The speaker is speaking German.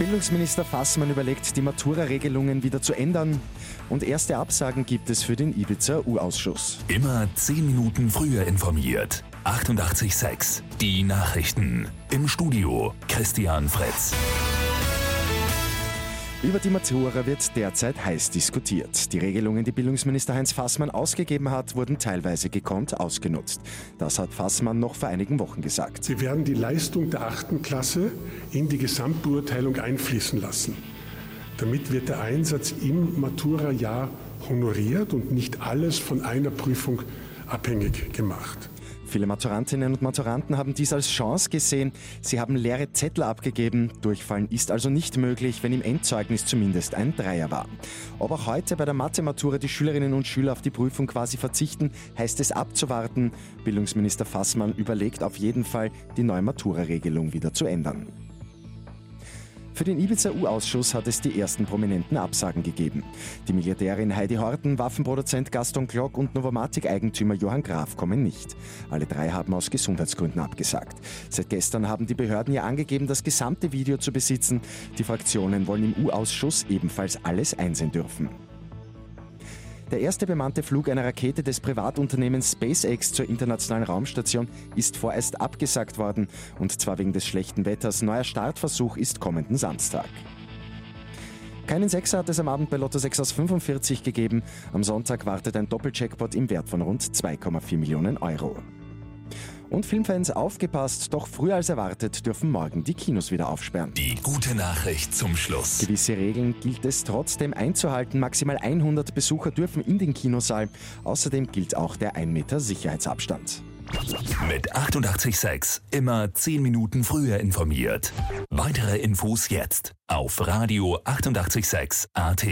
Bildungsminister Fassmann überlegt, die Matura-Regelungen wieder zu ändern. Und erste Absagen gibt es für den Ibiza-U-Ausschuss. Immer 10 Minuten früher informiert. 88.6 Die Nachrichten. Im Studio Christian Fritz. Über die Matura wird derzeit heiß diskutiert. Die Regelungen, die Bildungsminister Heinz Fassmann ausgegeben hat, wurden teilweise gekonnt ausgenutzt. Das hat Fassmann noch vor einigen Wochen gesagt. Sie werden die Leistung der achten Klasse in die Gesamtbeurteilung einfließen lassen. Damit wird der Einsatz im Matura-Jahr honoriert und nicht alles von einer Prüfung abhängig gemacht. Viele Maturantinnen und Maturanten haben dies als Chance gesehen. Sie haben leere Zettel abgegeben. Durchfallen ist also nicht möglich, wenn im Endzeugnis zumindest ein Dreier war. Ob auch heute bei der Mathematura die Schülerinnen und Schüler auf die Prüfung quasi verzichten, heißt es abzuwarten. Bildungsminister Fassmann überlegt auf jeden Fall, die neue Matura-Regelung wieder zu ändern. Für den Ibiza-U-Ausschuss hat es die ersten prominenten Absagen gegeben. Die Milliardärin Heidi Horten, Waffenproduzent Gaston Glock und Novomatic-Eigentümer Johann Graf kommen nicht. Alle drei haben aus Gesundheitsgründen abgesagt. Seit gestern haben die Behörden ja angegeben, das gesamte Video zu besitzen. Die Fraktionen wollen im U-Ausschuss ebenfalls alles einsehen dürfen. Der erste bemannte Flug einer Rakete des Privatunternehmens SpaceX zur internationalen Raumstation ist vorerst abgesagt worden, und zwar wegen des schlechten Wetters. Neuer Startversuch ist kommenden Samstag. Keinen Sechser hat es am Abend bei Lotto 6 aus 45 gegeben. Am Sonntag wartet ein Doppelcheckpot im Wert von rund 2,4 Millionen Euro. Und Filmfans aufgepasst, doch früher als erwartet dürfen morgen die Kinos wieder aufsperren. Die gute Nachricht zum Schluss. Gewisse Regeln gilt es trotzdem einzuhalten. Maximal 100 Besucher dürfen in den Kinosaal. Außerdem gilt auch der 1 Meter Sicherheitsabstand. Mit 886 immer 10 Minuten früher informiert. Weitere Infos jetzt auf Radio 886 AT.